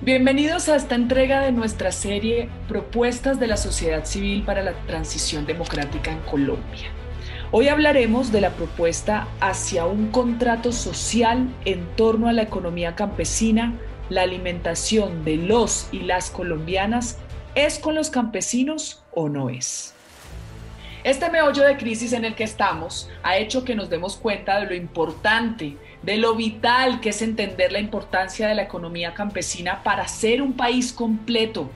Bienvenidos a esta entrega de nuestra serie Propuestas de la sociedad civil para la transición democrática en Colombia. Hoy hablaremos de la propuesta hacia un contrato social en torno a la economía campesina, la alimentación de los y las colombianas, ¿es con los campesinos o no es? Este meollo de crisis en el que estamos ha hecho que nos demos cuenta de lo importante de lo vital que es entender la importancia de la economía campesina para ser un país completo.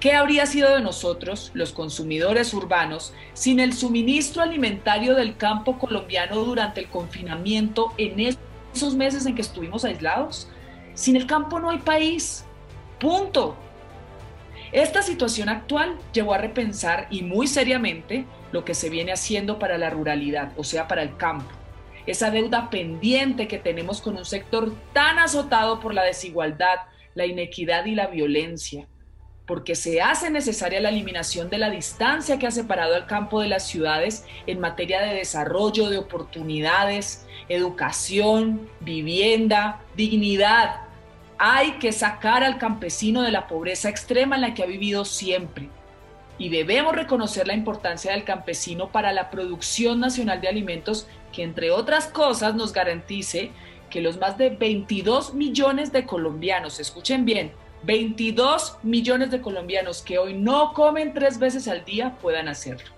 ¿Qué habría sido de nosotros, los consumidores urbanos, sin el suministro alimentario del campo colombiano durante el confinamiento en esos meses en que estuvimos aislados? Sin el campo no hay país. Punto. Esta situación actual llevó a repensar y muy seriamente lo que se viene haciendo para la ruralidad, o sea, para el campo esa deuda pendiente que tenemos con un sector tan azotado por la desigualdad, la inequidad y la violencia, porque se hace necesaria la eliminación de la distancia que ha separado al campo de las ciudades en materia de desarrollo, de oportunidades, educación, vivienda, dignidad. Hay que sacar al campesino de la pobreza extrema en la que ha vivido siempre y debemos reconocer la importancia del campesino para la producción nacional de alimentos que, entre otras cosas, nos garantice que los más de 22 millones de colombianos, escuchen bien, 22 millones de colombianos que hoy no comen tres veces al día puedan hacerlo.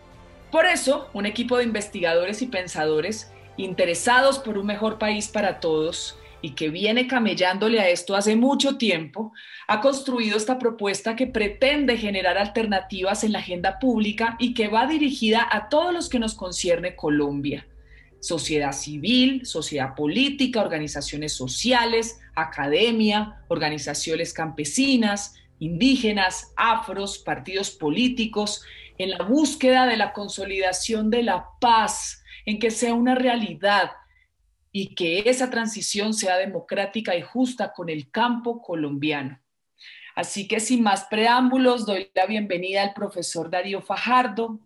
Por eso, un equipo de investigadores y pensadores interesados por un mejor país para todos y que viene camellándole a esto hace mucho tiempo, ha construido esta propuesta que pretende generar alternativas en la agenda pública y que va dirigida a todos los que nos concierne Colombia. Sociedad civil, sociedad política, organizaciones sociales, academia, organizaciones campesinas, indígenas, afros, partidos políticos, en la búsqueda de la consolidación de la paz, en que sea una realidad y que esa transición sea democrática y justa con el campo colombiano. Así que sin más preámbulos, doy la bienvenida al profesor Darío Fajardo,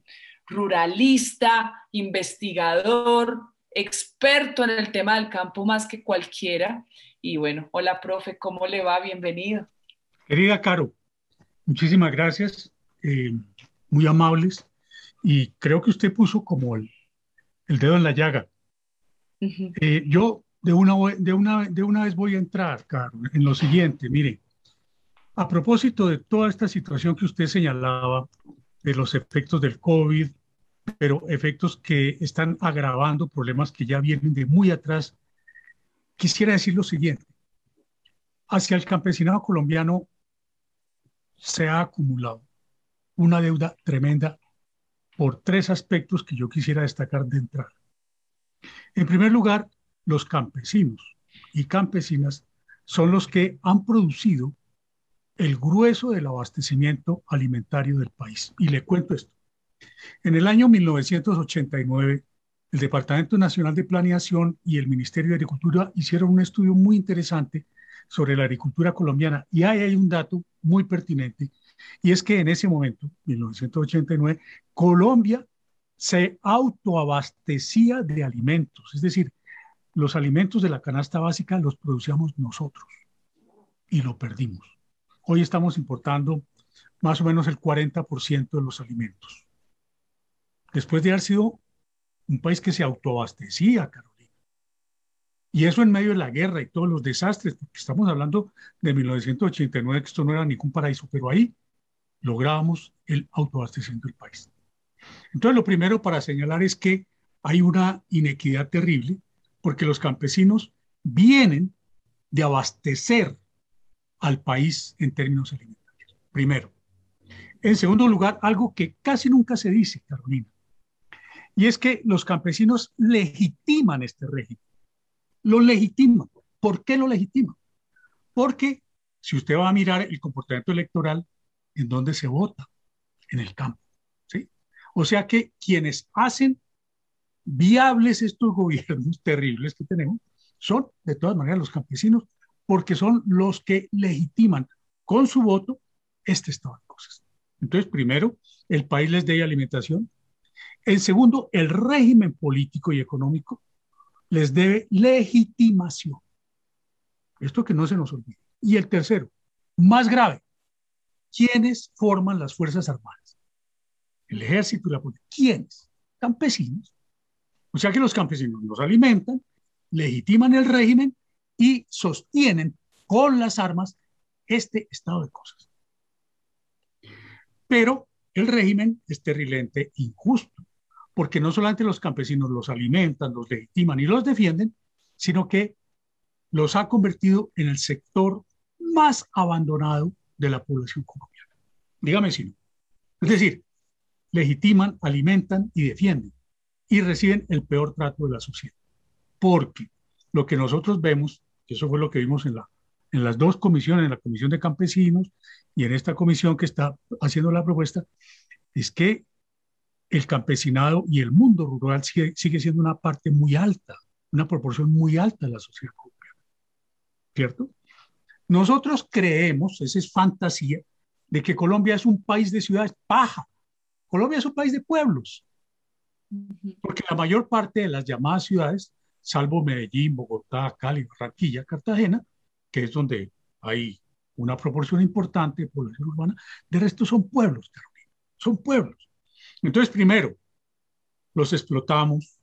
ruralista, investigador, experto en el tema del campo más que cualquiera. Y bueno, hola profe, ¿cómo le va? Bienvenido. Querida Caro, muchísimas gracias, eh, muy amables. Y creo que usted puso como el dedo en la llaga eh, yo de una, de, una, de una vez voy a entrar, Carlos, en lo siguiente. Mire, a propósito de toda esta situación que usted señalaba, de los efectos del COVID, pero efectos que están agravando problemas que ya vienen de muy atrás, quisiera decir lo siguiente. Hacia el campesinado colombiano se ha acumulado una deuda tremenda por tres aspectos que yo quisiera destacar de entrada. En primer lugar, los campesinos y campesinas son los que han producido el grueso del abastecimiento alimentario del país. Y le cuento esto. En el año 1989, el Departamento Nacional de Planeación y el Ministerio de Agricultura hicieron un estudio muy interesante sobre la agricultura colombiana y ahí hay un dato muy pertinente y es que en ese momento, 1989, Colombia se autoabastecía de alimentos, es decir, los alimentos de la canasta básica los producíamos nosotros y lo perdimos. Hoy estamos importando más o menos el 40% de los alimentos. Después de haber sido un país que se autoabastecía, Carolina. Y eso en medio de la guerra y todos los desastres, porque estamos hablando de 1989, que esto no era ningún paraíso, pero ahí logramos el autoabastecimiento del país. Entonces, lo primero para señalar es que hay una inequidad terrible porque los campesinos vienen de abastecer al país en términos alimentarios. Primero. En segundo lugar, algo que casi nunca se dice, Carolina, y es que los campesinos legitiman este régimen. Lo legitiman. ¿Por qué lo legitiman? Porque si usted va a mirar el comportamiento electoral, ¿en dónde se vota? En el campo. O sea que quienes hacen viables estos gobiernos terribles que tenemos son de todas maneras los campesinos, porque son los que legitiman con su voto este estado de cosas. Entonces, primero, el país les dé alimentación. En segundo, el régimen político y económico les debe legitimación. Esto que no se nos olvide. Y el tercero, Más grave, ¿quiénes forman las Fuerzas Armadas? El ejército y la policía. ¿Quiénes? Campesinos. O sea que los campesinos los alimentan, legitiman el régimen y sostienen con las armas este estado de cosas. Pero el régimen es terriblemente injusto, porque no solamente los campesinos los alimentan, los legitiman y los defienden, sino que los ha convertido en el sector más abandonado de la población colombiana. Dígame si no. Es decir, legitiman, alimentan y defienden y reciben el peor trato de la sociedad. Porque lo que nosotros vemos, eso fue lo que vimos en las dos comisiones, en la Comisión de Campesinos y en esta comisión que está haciendo la propuesta, es que el campesinado y el mundo rural sigue, sigue siendo una parte muy alta, una proporción muy alta de la sociedad colombiana. ¿Cierto? Nosotros creemos, esa es fantasía, de que Colombia es un país de ciudades paja. Colombia es un país de pueblos. Porque la mayor parte de las llamadas ciudades, salvo Medellín, Bogotá, Cali, Barranquilla, Cartagena, que es donde hay una proporción importante de población urbana, de resto son pueblos, Carolina, son pueblos. Entonces, primero, los explotamos,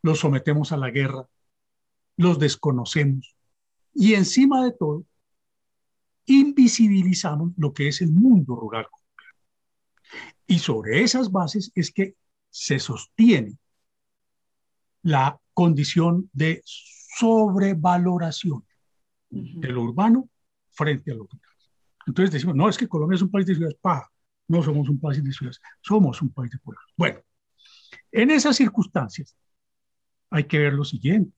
los sometemos a la guerra, los desconocemos y encima de todo, invisibilizamos lo que es el mundo rural. Y sobre esas bases es que se sostiene la condición de sobrevaloración de lo urbano frente a lo rural. Entonces decimos, no, es que Colombia es un país de ciudades paja, no somos un país de ciudades, somos un país de pueblos. Bueno, en esas circunstancias hay que ver lo siguiente.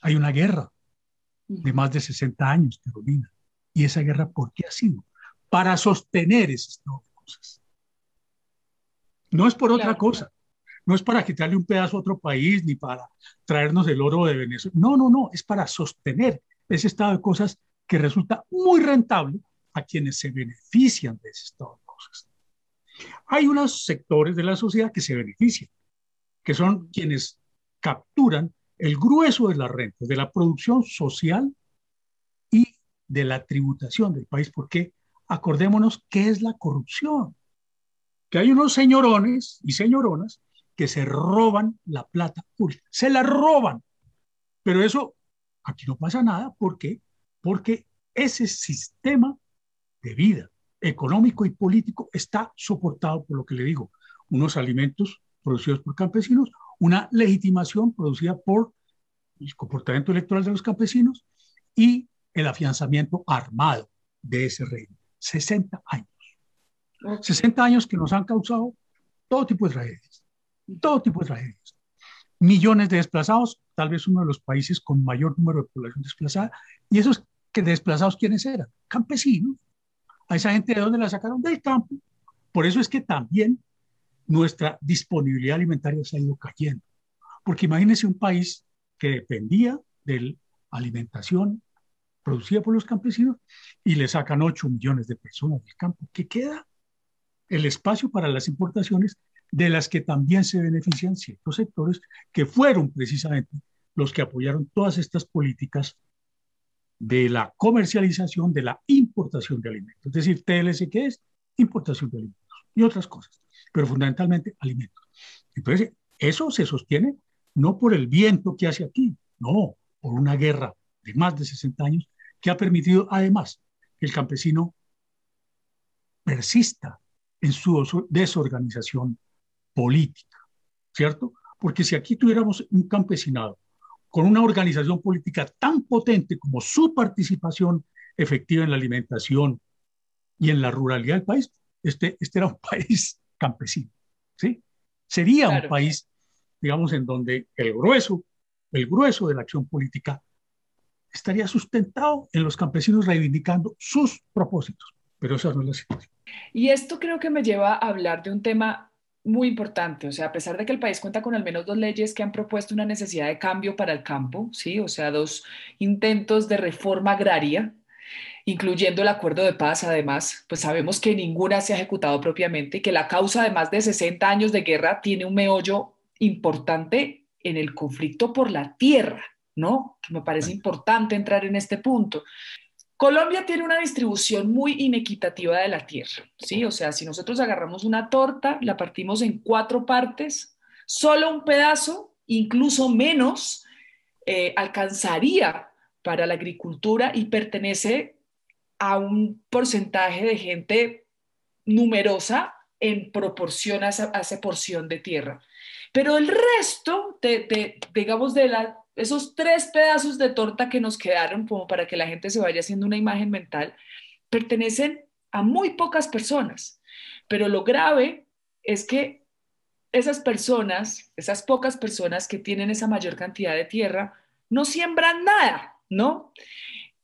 Hay una guerra de más de 60 años, Carolina. ¿Y esa guerra por qué ha sido? Para sostener ese estado de cosas. No es por otra cosa. No es para quitarle un pedazo a otro país ni para traernos el oro de Venezuela. No, no, no. Es para sostener ese estado de cosas que resulta muy rentable a quienes se benefician de ese estado de cosas. Hay unos sectores de la sociedad que se benefician, que son quienes capturan el grueso de las rentas, de la producción social de la tributación del país, porque acordémonos qué es la corrupción. Que hay unos señorones y señoronas que se roban la plata pública, se la roban. Pero eso, aquí no pasa nada, ¿por qué? Porque ese sistema de vida económico y político está soportado por lo que le digo, unos alimentos producidos por campesinos, una legitimación producida por el comportamiento electoral de los campesinos y el afianzamiento armado de ese reino. 60 años. 60 años que nos han causado todo tipo de tragedias. Todo tipo de tragedias. Millones de desplazados, tal vez uno de los países con mayor número de población desplazada. Y esos que desplazados, ¿quiénes eran? Campesinos. A esa gente de dónde la sacaron? Del campo. Por eso es que también nuestra disponibilidad alimentaria se ha ido cayendo. Porque imagínense un país que dependía de la alimentación producida por los campesinos y le sacan 8 millones de personas del campo. ¿Qué queda? El espacio para las importaciones de las que también se benefician ciertos sectores que fueron precisamente los que apoyaron todas estas políticas de la comercialización, de la importación de alimentos. Es decir, TLC, ¿qué es? Importación de alimentos y otras cosas, pero fundamentalmente alimentos. Entonces, eso se sostiene no por el viento que hace aquí, no, por una guerra de más de 60 años que ha permitido además que el campesino persista en su desorganización política, ¿cierto? Porque si aquí tuviéramos un campesinado con una organización política tan potente como su participación efectiva en la alimentación y en la ruralidad del país, este, este era un país campesino, ¿sí? Sería un país, digamos, en donde el grueso, el grueso de la acción política estaría sustentado en los campesinos reivindicando sus propósitos, pero esa no es la situación. Y esto creo que me lleva a hablar de un tema muy importante, o sea, a pesar de que el país cuenta con al menos dos leyes que han propuesto una necesidad de cambio para el campo, ¿sí? O sea, dos intentos de reforma agraria, incluyendo el acuerdo de paz, además, pues sabemos que ninguna se ha ejecutado propiamente y que la causa de más de 60 años de guerra tiene un meollo importante en el conflicto por la tierra, ¿no? Que me parece importante entrar en este punto. Colombia tiene una distribución muy inequitativa de la tierra, ¿sí? O sea, si nosotros agarramos una torta, la partimos en cuatro partes, solo un pedazo, incluso menos, eh, alcanzaría para la agricultura y pertenece a un porcentaje de gente numerosa en proporción a esa, porción de tierra. Pero el resto, de, digamos, de la, esos tres pedazos de torta que nos quedaron, como para que la gente se vaya haciendo una imagen mental, pertenecen a muy pocas personas. Pero lo grave es que esas personas, esas pocas personas que tienen esa mayor cantidad de tierra, no siembran nada, ¿no?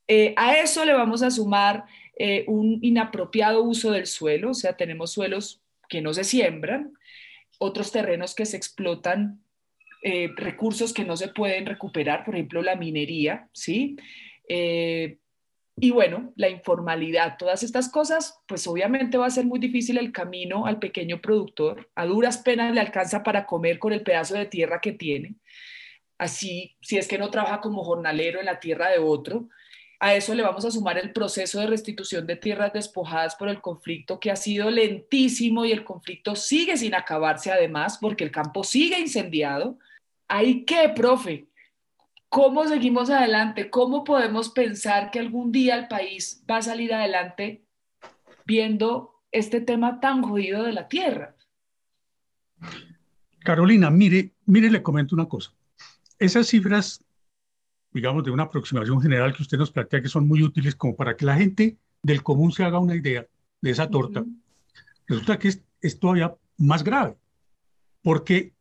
Eh, a eso le vamos a sumar eh, un inapropiado uso del suelo, o sea, tenemos suelos que no se siembran, otros terrenos que se explotan, eh, recursos que no se pueden recuperar, por ejemplo, la minería, ¿sí? y bueno, la informalidad, todas estas cosas, pues obviamente va a ser muy difícil el camino al pequeño productor. A duras penas le alcanza para comer con el pedazo de tierra que tiene. Así, si es que no trabaja como jornalero en la tierra de otro, a eso le vamos a sumar el proceso de restitución de tierras despojadas por el conflicto que ha sido lentísimo y el conflicto sigue sin acabarse además porque el campo sigue incendiado. ¿Hay qué, profe? ¿Cómo seguimos adelante? ¿Cómo podemos pensar que algún día el país va a salir adelante viendo este tema tan jodido de la tierra? Carolina, mire, mire, le comento una cosa. Esas cifras digamos, de una aproximación general que usted nos plantea que son muy útiles como para que la gente del común se haga una idea de esa torta, resulta que es, todavía más grave, porque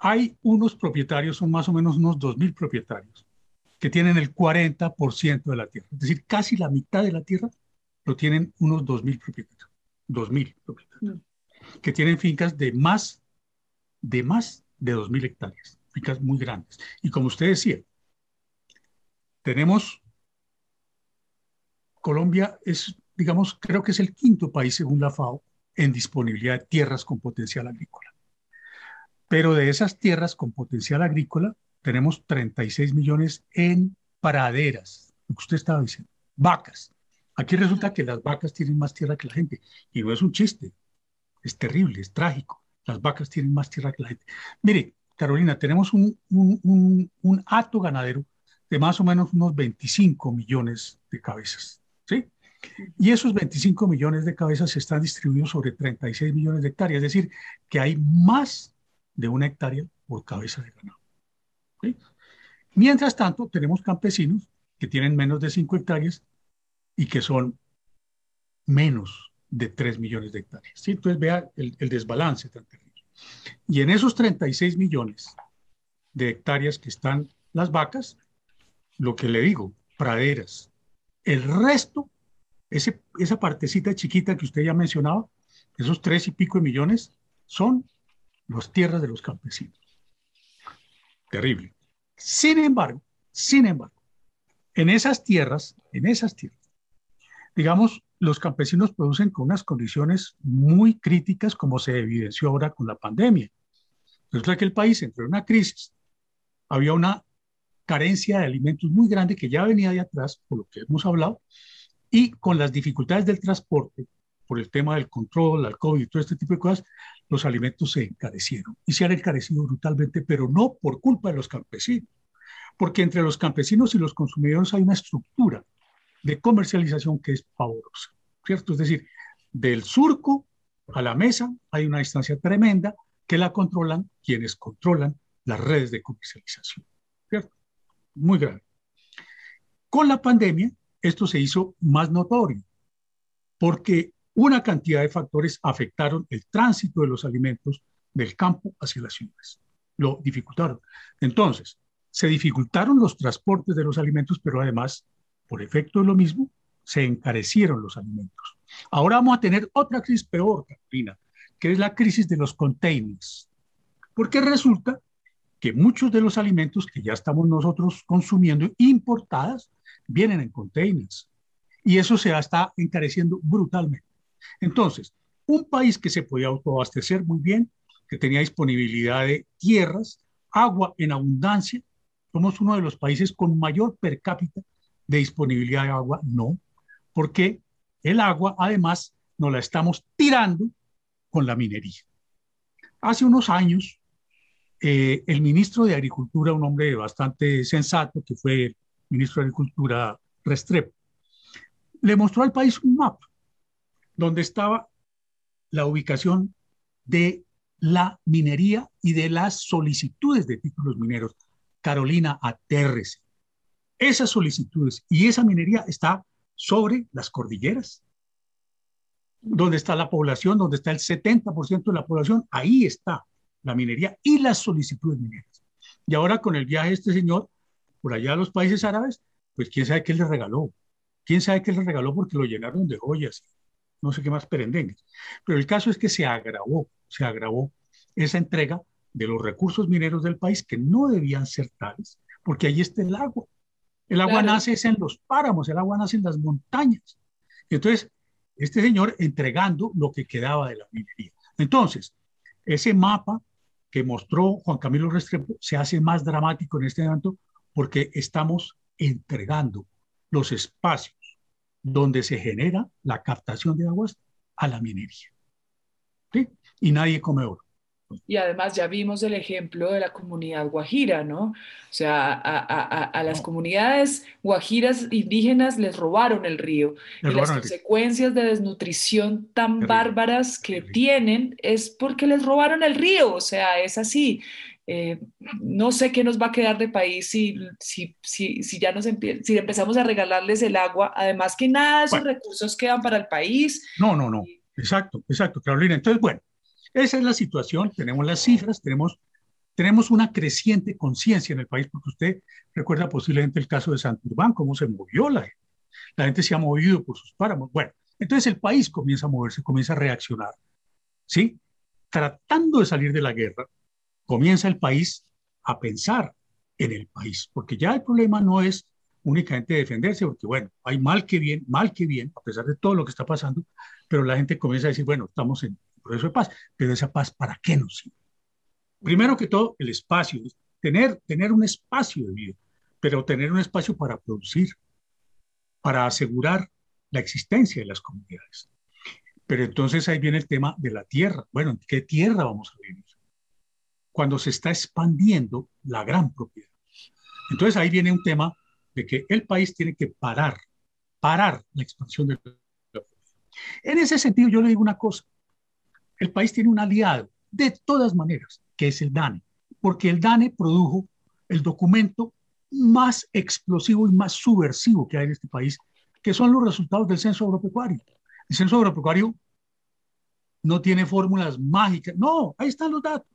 hay unos propietarios, son más o menos unos 2.000 propietarios, que tienen el 40% de la tierra, es decir, casi la mitad de la tierra lo tienen unos 2.000 propietarios, 2.000 propietarios, que tienen fincas de más de más de 2.000 hectáreas, fincas muy grandes. Y como usted decía, tenemos, Colombia es, digamos, creo que es el quinto país según la FAO en disponibilidad de tierras con potencial agrícola. Pero de esas tierras con potencial agrícola, tenemos 36 millones en praderas, lo que usted estaba diciendo, vacas. Aquí resulta que las vacas tienen más tierra que la gente. Y no es un chiste, es terrible, es trágico. Las vacas tienen más tierra que la gente. Mire, Carolina, tenemos un, un, un, un hato ganadero de más o menos unos 25 millones de cabezas. ¿sí? Y esos 25 millones de cabezas están distribuidos sobre 36 millones de hectáreas, es decir, que hay más de una hectárea por cabeza de ganado. Mientras tanto, tenemos campesinos que tienen menos de 5 hectáreas y que son menos de 3 millones de hectáreas. ¿sí? Entonces, vea el, el desbalance tan terrible. Y en esos 36 millones de hectáreas que están las vacas, lo que le digo, praderas. El resto, ese, esa partecita chiquita que usted ya mencionaba, esos tres y pico de millones, son las tierras de los campesinos. Terrible. Sin embargo, sin embargo, en esas tierras, en esas tierras, digamos, los campesinos producen con unas condiciones muy críticas, como se evidenció ahora con la pandemia. Resulta que el país entró en una crisis, había una carencia de alimentos muy grande que ya venía de atrás, por lo que hemos hablado, y con las dificultades del transporte, por el tema del control, el COVID y todo este tipo de cosas, los alimentos se encarecieron y se han encarecido brutalmente, pero no por culpa de los campesinos, porque entre los campesinos y los consumidores hay una estructura de comercialización que es favorosa, ¿cierto? Es decir, del surco a la mesa hay una distancia tremenda que la controlan quienes controlan las redes de comercialización, ¿cierto? muy grave. Con la pandemia, esto se hizo más notorio, porque una cantidad de factores afectaron el tránsito de los alimentos del campo hacia las ciudades. Lo dificultaron. Entonces, se dificultaron los transportes de los alimentos, pero además, por efecto de lo mismo, se encarecieron los alimentos. Ahora vamos a tener otra crisis peor, Carolina, que es la crisis de los containers. Porque resulta que muchos de los alimentos que ya estamos nosotros consumiendo importadas vienen en containers. Y eso se está encareciendo brutalmente. Entonces, un país que se podía autoabastecer muy bien, que tenía disponibilidad de tierras, agua en abundancia, somos uno de los países con mayor per cápita de disponibilidad de agua, no, porque el agua además nos la estamos tirando con la minería. Hace unos años, eh, el ministro de Agricultura, un hombre bastante sensato, que fue el ministro de Agricultura Restrepo, le mostró al país un mapa donde estaba la ubicación de la minería y de las solicitudes de títulos mineros. Carolina, atérrese. Esas solicitudes y esa minería está sobre las cordilleras, donde está la población, donde está el 70% de la población, ahí está la minería y las solicitudes mineras. Y ahora con el viaje de este señor por allá a los países árabes, pues quién sabe qué le regaló. Quién sabe qué le regaló porque lo llenaron de joyas, no sé qué más perendengues. Pero el caso es que se agravó, se agravó esa entrega de los recursos mineros del país que no debían ser tales, porque ahí está el agua. El agua nace en los páramos, el agua nace en las montañas. Entonces, este señor entregando lo que quedaba de la minería. Entonces, ese mapa que mostró Juan Camilo Restrepo se hace más dramático en este momento porque estamos entregando los espacios donde se genera la captación de aguas a la minería. ¿Sí? Y nadie come oro. Y además ya vimos el ejemplo de la comunidad guajira, ¿no? O sea, a, las comunidades guajiras indígenas les robaron el río. y las consecuencias de desnutrición tan bárbaras que tienen es porque les robaron el río. O sea, es así. Eh, no sé qué nos va a quedar de país si, si, si, si ya nos si empezamos a regalarles el agua. Además que nada de esos recursos quedan para el país. No, no, no. Exacto, exacto, Carolina. Entonces, bueno, esa es la situación, tenemos las cifras, tenemos, tenemos una creciente conciencia en el país, porque usted recuerda posiblemente el caso de Santurbán, cómo se movió la gente. La gente se ha movido por sus páramos. Bueno, entonces el país comienza a moverse, comienza a reaccionar. ¿Sí? Tratando de salir de la guerra, comienza el país a pensar en el país, porque ya el problema no es únicamente defenderse, porque bueno, hay mal que bien, mal que bien, a pesar de todo lo que está pasando, pero la gente comienza a decir, bueno, estamos en, proceso de paz. Pero esa paz, ¿para qué nos sirve? Primero que todo, el espacio, tener, tener un espacio de vida, pero tener un espacio para producir, para asegurar la existencia de las comunidades. Pero entonces ahí viene el tema de la tierra. Bueno, ¿en qué tierra vamos a vivir? Cuando se está expandiendo la gran propiedad. Entonces ahí viene un tema de que el país tiene que parar, parar la expansión de la propiedad. En ese sentido, yo le digo una cosa, el país tiene un aliado, de todas maneras, que es el DANE, porque el DANE produjo el documento más explosivo y más subversivo que hay en este país, que son los resultados del censo agropecuario. El censo agropecuario no tiene fórmulas mágicas, no, ahí están los datos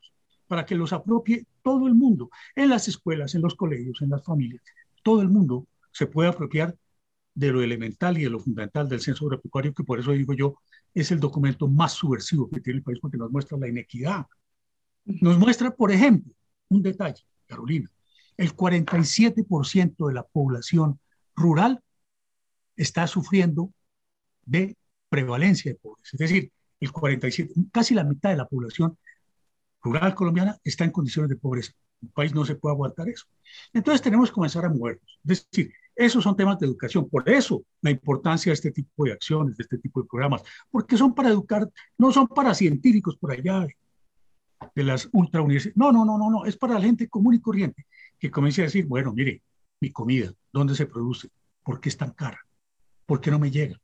para que los apropie todo el mundo, en las escuelas, en los colegios, en las familias, todo el mundo se puede apropiar de lo elemental y de lo fundamental del censo agropecuario, que por eso digo yo, es el documento más subversivo que tiene el país porque nos muestra la inequidad. Nos muestra, por ejemplo, un detalle, Carolina, el 47% de la población rural está sufriendo de prevalencia de pobreza. Es decir, el 47, casi la mitad de la población rural colombiana está en condiciones de pobreza. El país no se puede aguantar eso. Entonces tenemos que comenzar a movernos. Es decir, esos son temas de educación. Por eso la importancia de este tipo de acciones, de este tipo de programas, porque son para educar, no son para científicos por allá de las ultra universidades. No, no, no, no, no, es para la gente común y corriente que comience a decir, bueno, mire, mi comida, ¿dónde se produce? ¿Por qué es tan cara? ¿Por qué no me llega?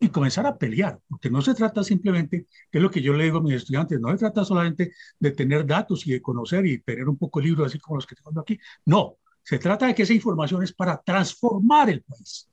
Y comenzar a pelear, porque no se trata simplemente, que es lo que yo le digo a mis estudiantes, no se trata solamente de tener datos y de conocer y tener un poco de libros así como los que tengo aquí. No, se trata de que esa información es para transformar el país.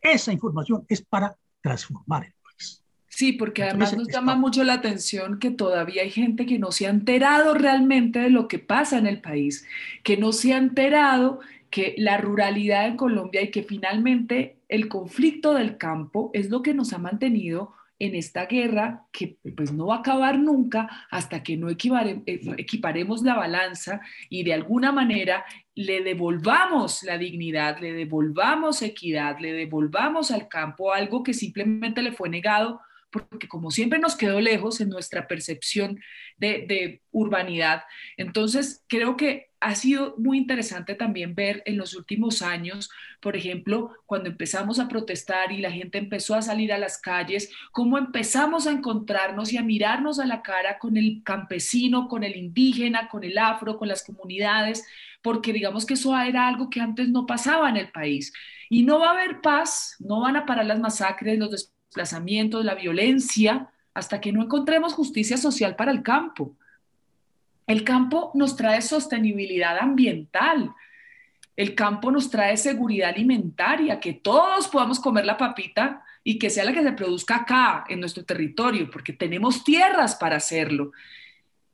Esa información es para transformar el país. Sí, porque además nos llama mucho la atención que todavía hay gente que no se ha enterado realmente de lo que pasa en el país, que no se ha enterado que la ruralidad en Colombia y que finalmente el conflicto del campo es lo que nos ha mantenido en esta guerra que pues no va a acabar nunca hasta que no eh, equiparemos la balanza y de alguna manera le devolvamos la dignidad, le devolvamos equidad, le devolvamos al campo algo que simplemente le fue negado porque como siempre nos quedó lejos en nuestra percepción de, de urbanidad. Entonces, creo que ha sido muy interesante también ver en los últimos años, por ejemplo, cuando empezamos a protestar y la gente empezó a salir a las calles, cómo empezamos a encontrarnos y a mirarnos a la cara con el campesino, con el indígena, con el afro, con las comunidades, porque digamos que eso era algo que antes no pasaba en el país. Y no va a haber paz, no van a parar las masacres, los desplazamientos, la violencia, hasta que no encontremos justicia social para el campo. El campo nos trae sostenibilidad ambiental. El campo nos trae seguridad alimentaria, que todos podamos comer la papita y que sea la que se produzca acá, en nuestro territorio, porque tenemos tierras para hacerlo.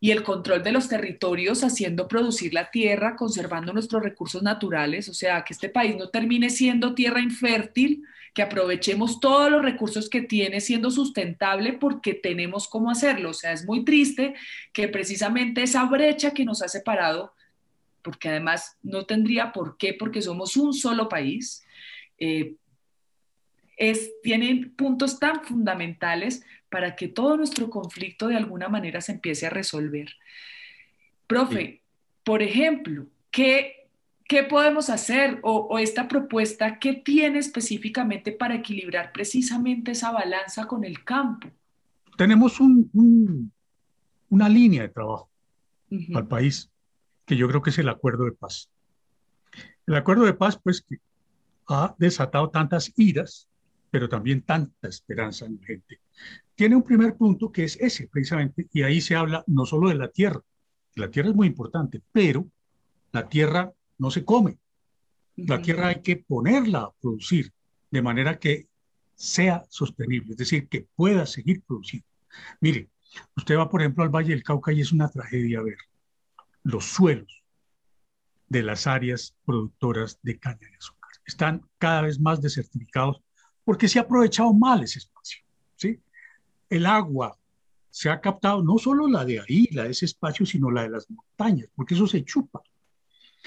Y el control de los territorios haciendo producir la tierra, conservando nuestros recursos naturales, o sea, que este país no termine siendo tierra infértil, que aprovechemos todos los recursos que tiene siendo sustentable porque tenemos cómo hacerlo. O sea, es muy triste que precisamente esa brecha que nos ha separado, porque además no tendría por qué, porque somos un solo país, eh, es, tienen puntos tan fundamentales para que todo nuestro conflicto de alguna manera se empiece a resolver. Profe, por ejemplo, ¿qué ¿Qué podemos hacer? O, esta propuesta, ¿qué tiene específicamente para equilibrar precisamente esa balanza con el campo? Tenemos una línea de trabajo al país que yo creo que es el acuerdo de paz. El acuerdo de paz, pues, que ha desatado tantas iras, pero también tanta esperanza en la gente. Tiene un primer punto que es ese, precisamente, y ahí se habla no solo de la tierra, la tierra es muy importante, pero la tierra no se come. La tierra hay que ponerla a producir de manera que sea sostenible, es decir, que pueda seguir produciendo. Mire, usted va, por ejemplo, al Valle del Cauca y es una tragedia ver los suelos de las áreas productoras de caña de azúcar. Están cada vez más desertificados porque se ha aprovechado mal ese espacio. ¿sí? El agua se ha captado no solo la de ahí, la de ese espacio, sino la de las montañas, porque eso se chupa.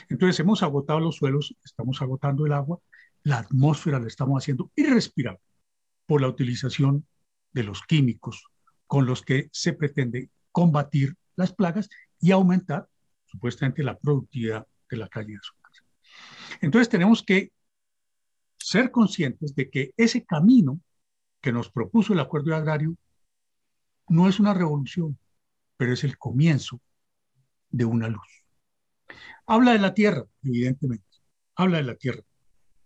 Entonces hemos agotado los suelos, estamos agotando el agua, la atmósfera la estamos haciendo irrespirable por la utilización de los químicos con los que se pretende combatir las plagas y aumentar supuestamente la productividad de la calle de azúcar. Entonces tenemos que ser conscientes de que ese camino que nos propuso el acuerdo agrario no es una revolución, pero es el comienzo de una luz. Habla de la tierra, evidentemente. Habla de la tierra.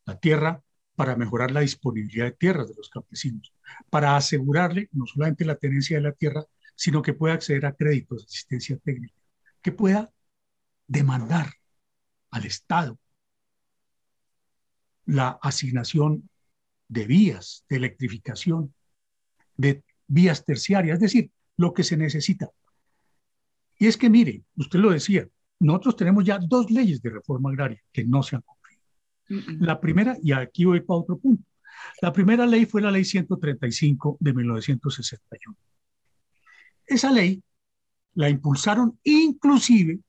La tierra para mejorar la disponibilidad de tierras de los campesinos, para asegurarle no solamente la tenencia de la tierra, sino que pueda acceder a créditos asistencia técnica, que pueda demandar al Estado la asignación de vías de electrificación, de vías terciarias, es decir, lo que se necesita. Y es que, mire, usted lo decía, nosotros tenemos ya dos leyes de reforma agraria que no se han cumplido. La primera, y aquí voy para otro punto, la primera ley fue la ley 135 de 1961. Esa ley la impulsaron inclusive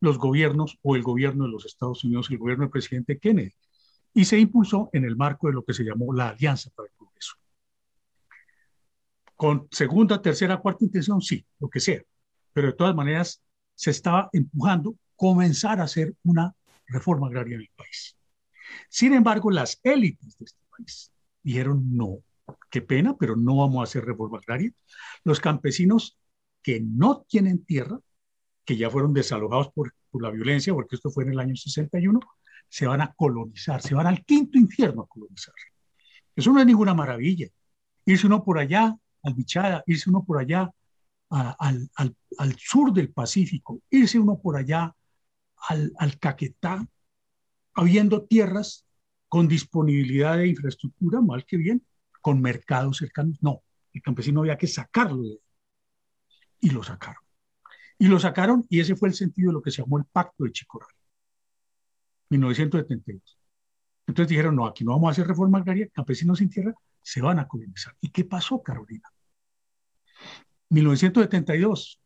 los gobiernos o el gobierno de los Estados Unidos, el gobierno del presidente Kennedy, y se impulsó en el marco de lo que se llamó la Alianza para el Progreso. Con segunda, tercera, cuarta intención, sí, lo que sea, pero de todas maneras se estaba empujando comenzar a hacer una reforma agraria en el país. Sin embargo, las élites de este país dijeron no, qué pena, pero no vamos a hacer reforma agraria. Los campesinos que no tienen tierra, que ya fueron desalojados por, por la violencia, porque esto fue en el año 61, se van a colonizar, se van al quinto infierno a colonizar. Eso no es ninguna maravilla. Irse uno por allá, al Bichada, irse uno por allá al, al, sur del Pacífico, irse uno por allá al, al Caquetá, habiendo tierras con disponibilidad de infraestructura, mal que bien, con mercados cercanos. No, el campesino había que sacarlo de Y lo sacaron. Y lo sacaron y ese fue el sentido de lo que se llamó el Pacto de Chicoral, 1972. Entonces dijeron, no, aquí no vamos a hacer reforma agraria, campesinos sin tierra se van a colonizar. ¿Y qué pasó, Carolina? 1972,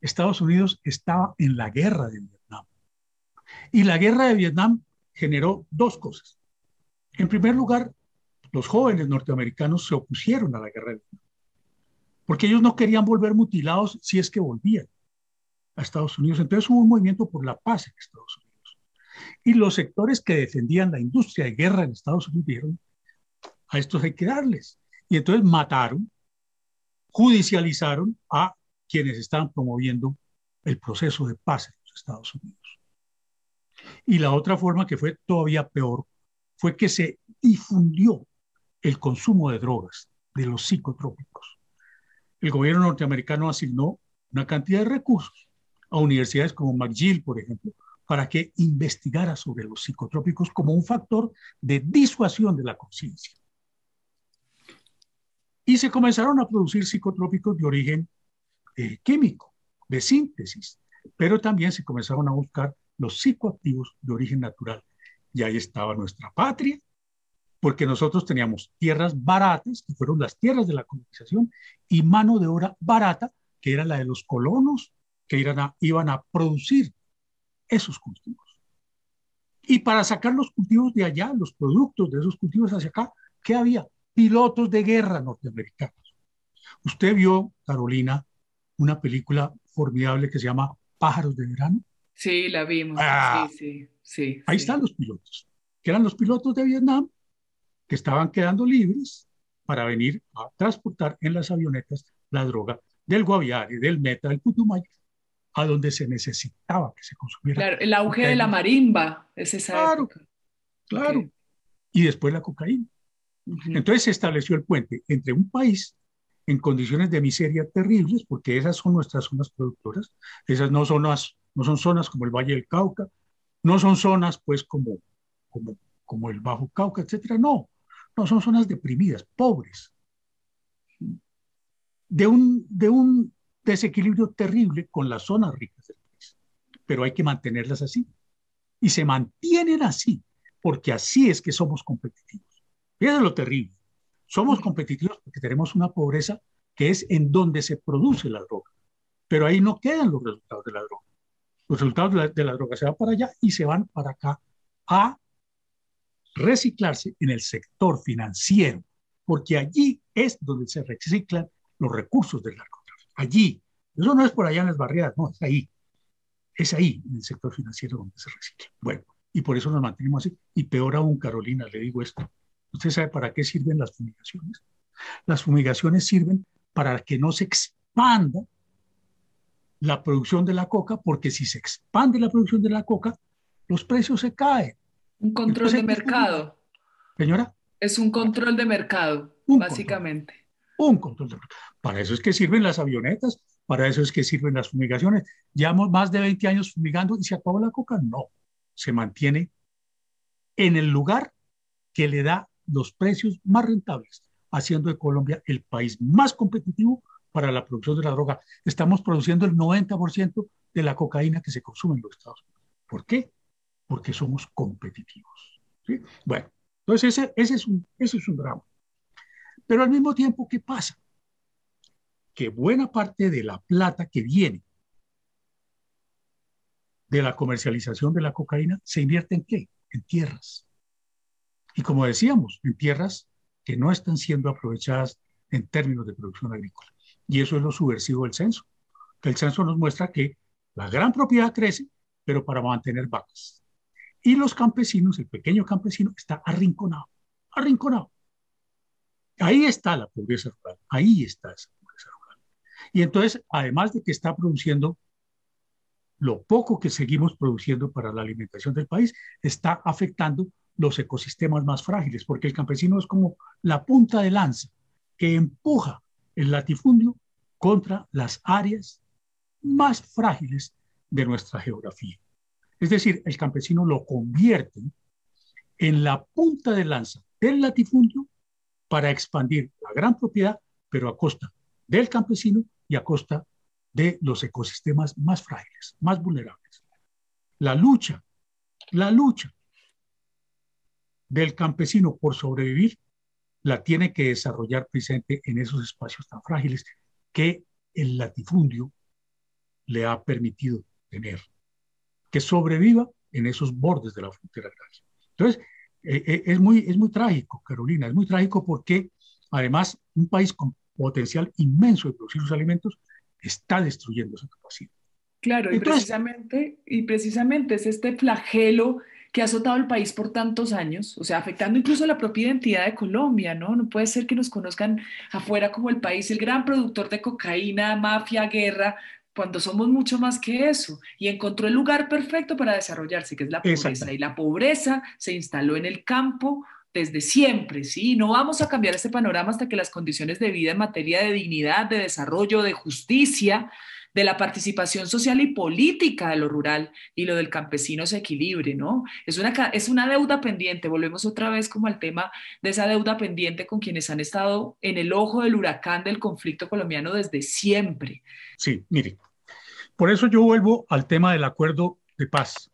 Estados Unidos estaba en la guerra de Vietnam. Y la guerra de Vietnam generó dos cosas. En primer lugar, los jóvenes norteamericanos se opusieron a la guerra de Vietnam, porque ellos no querían volver mutilados si es que volvían. a Estados Unidos. Entonces hubo un movimiento por la paz en Estados Unidos. Y los sectores que defendían la industria de guerra en Estados Unidos dijeron, a estos hay que darles. Y entonces mataron, judicializaron a quienes estaban promoviendo el proceso de paz en los Estados Unidos. Y la otra forma que fue todavía peor fue que se difundió el consumo de drogas, de los psicotrópicos. El gobierno norteamericano asignó una cantidad de recursos a universidades como McGill, por ejemplo, para que investigara sobre los psicotrópicos como un factor de disuasión de la conciencia. Y se comenzaron a producir psicotrópicos de origen eh, químico, de síntesis, pero también se comenzaron a buscar los psicoactivos de origen natural. Y ahí estaba nuestra patria, porque nosotros teníamos tierras baratas, que fueron las tierras de la colonización, y mano de obra barata, que era la de los colonos, que iban a, iban a producir esos cultivos. Y para sacar los cultivos de allá, los productos de esos cultivos hacia acá, ¿qué había? Pilotos de guerra norteamericanos. Usted vio, Carolina, una película formidable que se llama Pájaros de Verano. Sí, la vimos. Ah. sí, sí, sí, Ahí están los pilotos, que eran los pilotos de Vietnam que estaban quedando libres para venir a transportar en las avionetas la droga del Guaviare, del Meta, del Putumayo, a donde se necesitaba que se consumiera. Claro, el auge de la marimba es esa claro, Claro. Y después la cocaína. Entonces se estableció el puente entre un país en condiciones de miseria terribles, porque esas son nuestras zonas productoras, esas no son, no son zonas como el Valle del Cauca, no son zonas pues como, como, como el Bajo Cauca, etcétera, no, no, son zonas deprimidas, pobres, de un, de un desequilibrio terrible con las zonas ricas del país. Pero hay que mantenerlas así. Y se mantienen así, porque así es que somos competitivos. Fíjense lo terrible. Somos competitivos porque tenemos una pobreza que es en donde se produce la droga. Pero ahí no quedan los resultados de la droga. Los resultados de la, de la droga se van para allá y se van para acá a reciclarse en el sector financiero, porque allí es donde se reciclan los recursos del narcotráfico. Allí. Eso no es por allá en las barriadas, no, es ahí. Es ahí, en el sector financiero, donde se recicla. Bueno, y por eso nos mantenemos así. Y peor aún, Carolina, le digo esto. ¿Usted sabe para qué sirven las fumigaciones? Las fumigaciones sirven para que no se expanda la producción de la coca, porque si se expande la producción de la coca, los precios se caen. Un control de mercado. Señora. Es un control de mercado, básicamente. un control de mercado. Para eso es que sirven las avionetas, para eso es que sirven las fumigaciones. Llevamos más de 20 años fumigando y se acabó la coca. No, se mantiene en el lugar que le da los precios más rentables, haciendo de Colombia el país más competitivo para la producción de la droga. Estamos produciendo el 90% de la cocaína que se consume en los Estados Unidos. ¿Por qué? porque somos competitivos. Bueno, entonces ese, ese, es un, ese es un drama. Pero al mismo tiempo, ¿qué pasa? Que buena parte de la plata que viene de la comercialización de la cocaína se invierte en qué? En tierras. Y como decíamos, en tierras que no están siendo aprovechadas en términos de producción agrícola. Y eso es lo subversivo del censo. El censo nos muestra que la gran propiedad crece, pero para mantener vacas. Y los campesinos, el pequeño campesino, está arrinconado, arrinconado. Ahí está la pobreza rural, ahí está esa pobreza rural. Y entonces, además de que está produciendo lo poco que seguimos produciendo para la alimentación del país, está afectando los ecosistemas más frágiles, porque el campesino es como la punta de lanza que empuja el latifundio contra las áreas más frágiles de nuestra geografía. Es decir, el campesino lo convierte en la punta de lanza del latifundio para expandir la gran propiedad, pero a costa del campesino y a costa de los ecosistemas más frágiles, más vulnerables. La lucha, la lucha del campesino por sobrevivir la tiene que desarrollar presente en esos espacios tan frágiles que el latifundio le ha permitido tener que sobreviva en esos bordes de la frontera agraria. Entonces, eh, eh, es, muy, es muy trágico, Carolina, es muy trágico porque además un país con potencial inmenso de producir sus alimentos está destruyendo esa capacidad. Claro, y, precisamente, y precisamente es este flagelo que ha azotado el país por tantos años, o sea, afectando incluso la propia identidad de Colombia, ¿no? No puede ser que nos conozcan afuera como el país, el gran productor de cocaína, mafia, guerra, cuando somos mucho más que eso. Y encontró el lugar perfecto para desarrollarse, que es la pobreza. Y la pobreza se instaló en el campo desde siempre, ¿sí? No vamos a cambiar este panorama hasta que las condiciones de vida en materia de dignidad, de desarrollo, de justicia, de la participación social y política de lo rural y lo del campesino se equilibre, ¿no? Es una, es una deuda pendiente, volvemos otra vez como al tema de esa deuda pendiente con quienes han estado en el ojo del huracán del conflicto colombiano desde siempre. Sí, mire, por eso yo vuelvo al tema del acuerdo de paz,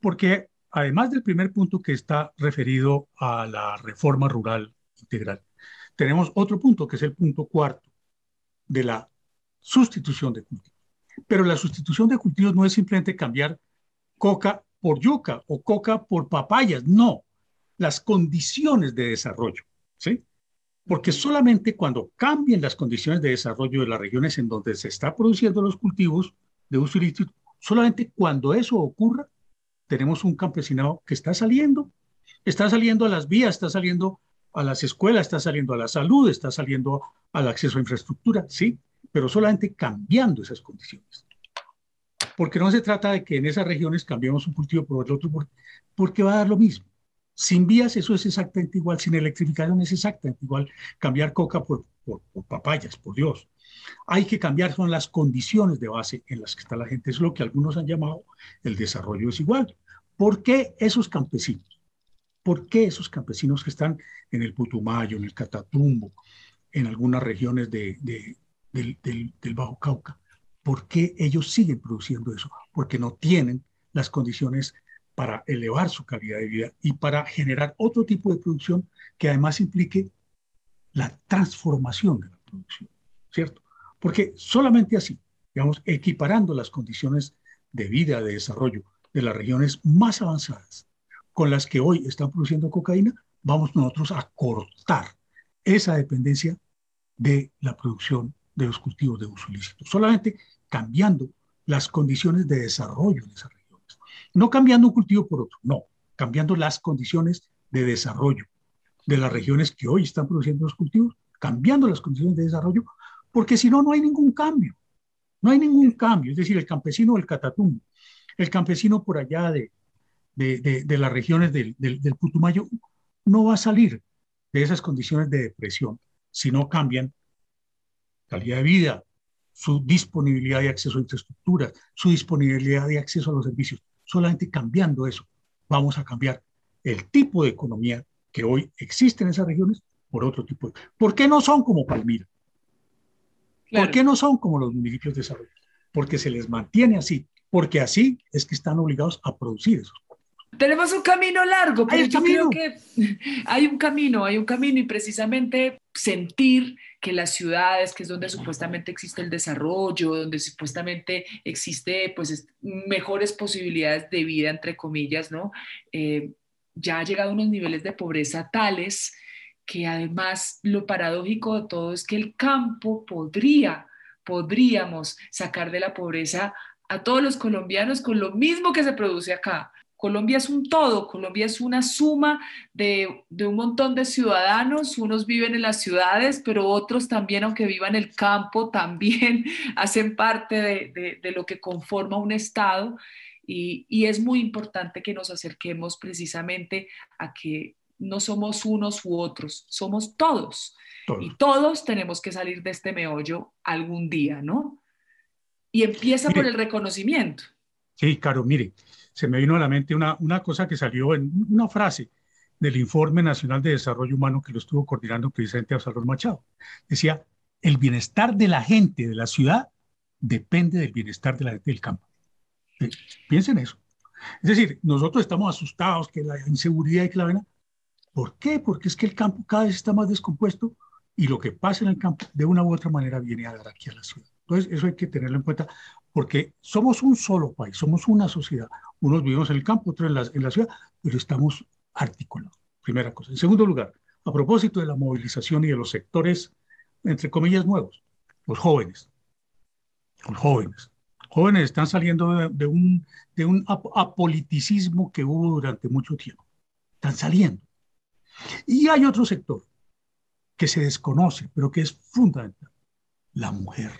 porque además del primer punto que está referido a la reforma rural integral, tenemos otro punto que es el punto cuarto de la sustitución de cultivos. Pero la sustitución de cultivos no es simplemente cambiar coca por yuca o coca por papayas, no, las condiciones de desarrollo, ¿sí? Porque solamente cuando cambien las condiciones de desarrollo de las regiones en donde se está produciendo los cultivos de uso ilícito, solamente cuando eso ocurra, tenemos un campesinado que está saliendo, está saliendo a las vías, está saliendo a las escuelas, está saliendo a la salud, está saliendo al acceso a infraestructura, sí, pero solamente cambiando esas condiciones. Porque no se trata de que en esas regiones cambiemos un cultivo por otro, porque va a dar lo mismo. Sin vías eso es exactamente igual, sin electrificación es exactamente igual, cambiar coca por papayas, por Dios. Hay que cambiar son las condiciones de base en las que está la gente. es lo que algunos han llamado el desarrollo desigual. ¿Por qué esos campesinos? ¿Por qué esos campesinos que están en el Putumayo, en el Catatumbo, en algunas regiones de, del, Bajo Cauca? ¿Por qué ellos siguen produciendo eso? Porque no tienen las condiciones para elevar su calidad de vida y para generar otro tipo de producción que además implique la transformación de la producción, ¿cierto? Porque solamente así, digamos, equiparando las condiciones de vida, de desarrollo de las regiones más avanzadas con las que hoy están produciendo cocaína, vamos nosotros a cortar esa dependencia de la producción de los cultivos de uso ilícito, solamente cambiando las condiciones de desarrollo de esas regiones. No cambiando un cultivo por otro, no, cambiando las condiciones de desarrollo de las regiones que hoy están produciendo los cultivos, cambiando las condiciones de desarrollo porque si no, no hay ningún cambio. No hay ningún cambio. Es decir, el campesino del Catatumbo, el campesino por allá de, de, las regiones del, del, Putumayo, no va a salir de esas condiciones de depresión si no cambian calidad de vida, su disponibilidad de acceso a infraestructuras, su disponibilidad de acceso a los servicios. Solamente cambiando eso, vamos a cambiar el tipo de economía que hoy existe en esas regiones por otro tipo de... ¿Por qué no son como Palmira? ¿Por qué no son como los municipios de desarrollo? Porque se les mantiene así, porque así es que están obligados a producir esos tenemos un camino largo, pero yo creo que hay un camino, hay un camino y precisamente sentir que las ciudades, que es donde supuestamente existe el desarrollo, donde supuestamente existe pues mejores posibilidades de vida, entre comillas, ¿no? Eh, ya ha llegado a unos niveles de pobreza tales que además lo paradójico de todo es que el campo podría, podríamos sacar de la pobreza a todos los colombianos con lo mismo que se produce acá. Colombia es un todo, Colombia es una suma de, un montón de ciudadanos, unos viven en las ciudades, pero otros también, aunque vivan en el campo, también hacen parte de, lo que conforma un Estado. Y, y, es muy importante que nos acerquemos precisamente a que no somos unos u otros, somos todos. Y todos tenemos que salir de este meollo algún día, ¿no? Y empieza por el reconocimiento. Sí, Caro, mire, se me vino a la mente una, una cosa que salió en una frase del Informe Nacional de Desarrollo Humano que lo estuvo coordinando presidente Absalón Machado. Decía, el bienestar de la gente de la ciudad depende del bienestar de la gente del campo. Piensen eso. Es decir, nosotros estamos asustados que la inseguridad y que la vena, ¿Por qué? Porque es que el campo cada vez está más descompuesto y lo que pasa en el campo de una u otra manera viene a dar aquí a la ciudad. Entonces, eso hay que tenerlo en cuenta porque somos un solo país, somos una sociedad. Unos vivimos en el campo, otros en la, en la ciudad, pero estamos articulados. Primera cosa. En segundo lugar, a propósito de la movilización y de los sectores, entre comillas, nuevos, los jóvenes, los jóvenes, jóvenes están saliendo de, un, de un apoliticismo que hubo durante mucho tiempo. Están saliendo. Y hay otro sector que se desconoce, pero que es fundamental, la mujer.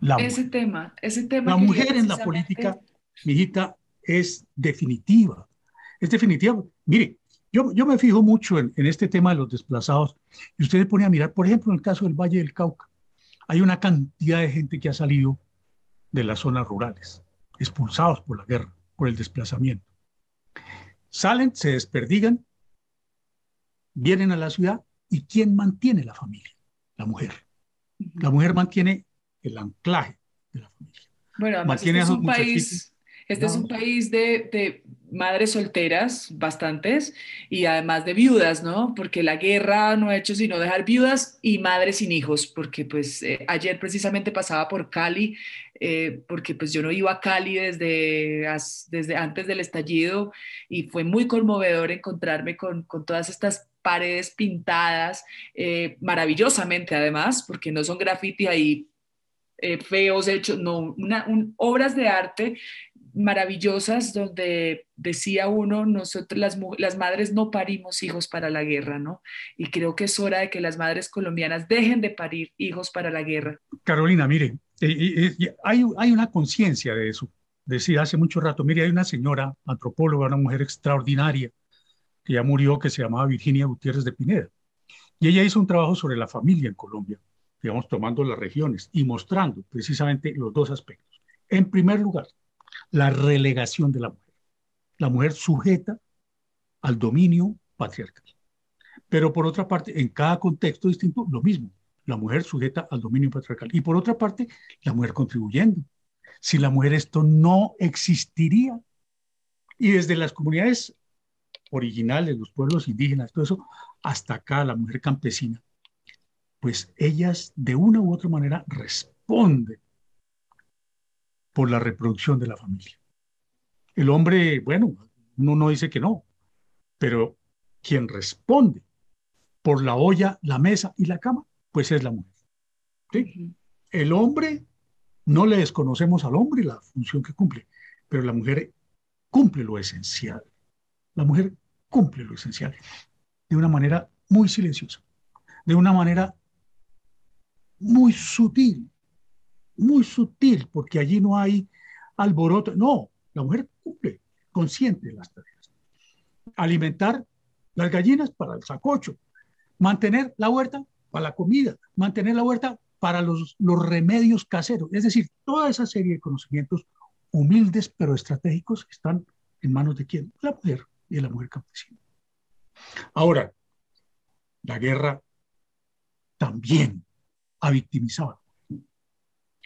La ese tema, ese tema. La mujer en la política, mi hijita, es definitiva. Es definitiva. Mire, yo, yo me fijo mucho en, en, este tema de los desplazados y usted pone a mirar, por ejemplo, en el caso del Valle del Cauca, hay una cantidad de gente que ha salido de las zonas rurales, expulsados por la guerra, por el desplazamiento. Salen, se desperdigan, vienen a la ciudad y ¿quién mantiene la familia? La mujer. La mujer mantiene el anclaje de la familia. Bueno, además este es un país, este es un país de, madres solteras, bastantes, y además de viudas, ¿no? Porque la guerra no ha hecho sino dejar viudas y madres sin hijos, porque pues eh, ayer precisamente pasaba por Cali, eh, porque pues yo no iba a Cali desde, desde antes del estallido y fue muy conmovedor encontrarme con, con todas estas paredes pintadas, eh, maravillosamente además, porque no son graffiti ahí eh, feos hechos, no, una, obras de arte maravillosas donde decía uno, nosotros las, las, madres no parimos hijos para la guerra, ¿no? Y creo que es hora de que las madres colombianas dejen de parir hijos para la guerra. Carolina, mire, eh, hay, hay una conciencia de eso. Decía hace mucho rato, mire, hay una señora antropóloga, una mujer extraordinaria, que ya murió, que se llamaba Virginia Gutiérrez de Pineda. Y ella hizo un trabajo sobre la familia en Colombia, digamos, tomando las regiones y mostrando precisamente los dos aspectos. En primer lugar, la relegación de la mujer. La mujer sujeta al dominio patriarcal. Pero por otra parte, en cada contexto distinto, lo mismo. La mujer sujeta al dominio patriarcal. Y por otra parte, la mujer contribuyendo. Sin la mujer esto no existiría. Y desde las comunidades originales, los pueblos indígenas, todo eso, hasta acá la mujer campesina, pues ellas de una u otra manera responden por la reproducción de la familia. El hombre, bueno, uno no dice que no, pero quien responde por la olla, la mesa y la cama, pues es la mujer. El hombre, no le desconocemos al hombre la función que cumple, pero la mujer cumple lo esencial. La mujer cumple lo esencial de una manera muy silenciosa, de una manera muy sutil, muy sutil, porque allí no hay alboroto. No, la mujer cumple, consciente las tareas. Alimentar las gallinas para el sacocho, mantener la huerta para la comida, mantener la huerta para los, los remedios caseros. Es decir, toda esa serie de conocimientos humildes pero estratégicos están en manos de quién? La mujer y la mujer campesina. Ahora, la guerra también ha victimizado.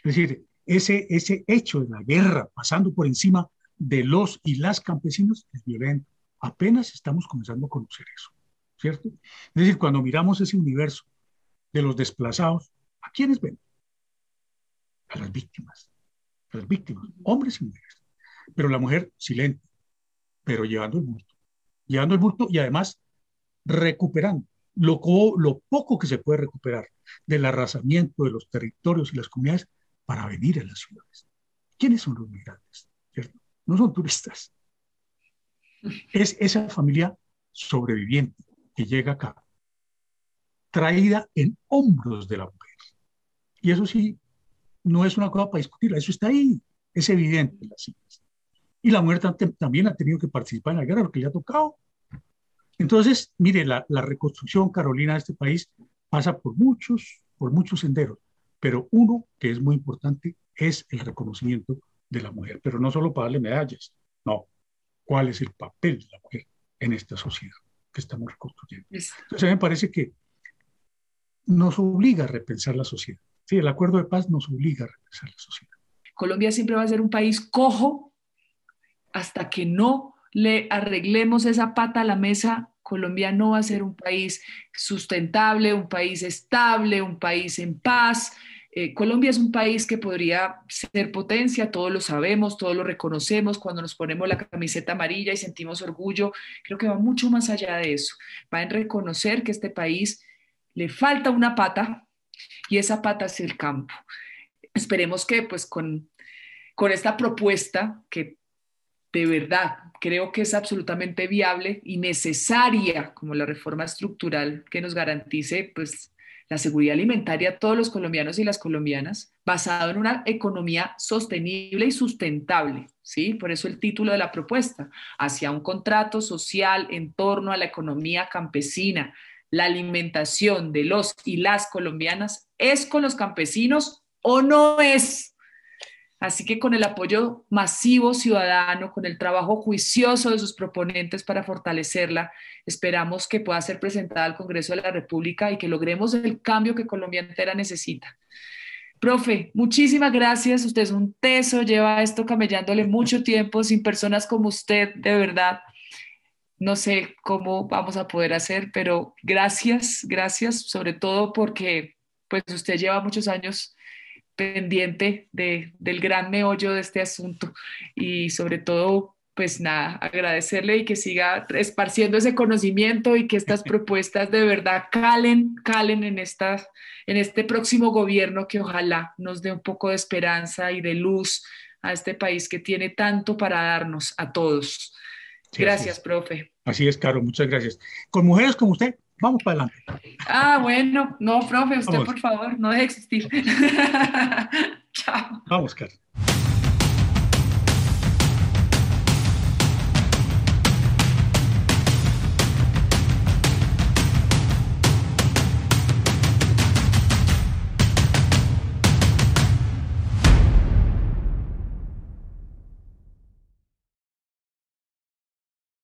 Es decir, ese, ese hecho de la guerra pasando por encima de los y las campesinos es violento. Apenas estamos comenzando a conocer eso, ¿cierto? Es decir, cuando miramos ese universo de los desplazados, ¿a quiénes ven? A las víctimas, a las víctimas, hombres y mujeres. Pero la mujer silente, pero llevando el bulto, llevando el bulto y además recuperando lo, lo poco que se puede recuperar del arrasamiento de los territorios y las comunidades para venir a las ciudades. ¿Quiénes son los migrantes? No son turistas. Es esa familia sobreviviente que llega acá, traída en hombros de la mujer. Y eso sí, no es una cosa para discutirla, eso está ahí, es evidente en las cifras. Y la mujer también ha tenido que participar en la guerra, porque le ha tocado. Entonces, mire, la, la reconstrucción, Carolina, de este país pasa por muchos, por muchos senderos, pero uno que es muy importante es el reconocimiento de la mujer, pero no solo para darle medallas, no, cuál es el papel de la mujer en esta sociedad que estamos reconstruyendo. Entonces, me parece que nos obliga a repensar la sociedad. Sí, el acuerdo de paz nos obliga a repensar la sociedad. Colombia siempre va a ser un país cojo hasta que no le arreglemos esa pata a la mesa, Colombia no va a ser un país sustentable, un país estable, un país en paz. Eh, Colombia es un país que podría ser potencia, todos lo sabemos, todos lo reconocemos cuando nos ponemos la camiseta amarilla y sentimos orgullo. Creo que va mucho más allá de eso. Va en reconocer que este país le falta una pata y esa pata es el campo. Esperemos que pues con con esta propuesta que de verdad creo que es absolutamente viable y necesaria como la reforma estructural que nos garantice pues la seguridad alimentaria a todos los colombianos y las colombianas, basado en una economía sostenible y sustentable, ¿sí? Por eso el título de la propuesta, hacia un contrato social en torno a la economía campesina. La alimentación de los y las colombianas es con los campesinos o no es. Así que con el apoyo masivo ciudadano, con el trabajo juicioso de sus proponentes para fortalecerla, esperamos que pueda ser presentada al Congreso de la República y que logremos el cambio que Colombia entera necesita. Profe, muchísimas gracias. Usted es un teso, lleva esto camellándole mucho tiempo, sin personas como usted, de verdad. No sé cómo vamos a poder hacer, pero gracias, gracias, sobre todo porque pues usted lleva muchos años pendiente de, del gran meollo de este asunto y sobre todo, pues nada, agradecerle y que siga esparciendo ese conocimiento y que estas propuestas de verdad calen, calen en, estas, en este próximo gobierno que ojalá nos dé un poco de esperanza y de luz a este país que tiene tanto para darnos a todos. gracias, profe. Así es, Caro, muchas gracias. Con mujeres como usted, Vamos para adelante. Ah, bueno, no, profe, usted por favor, no deje existir. Chao. Vamos, Carlos.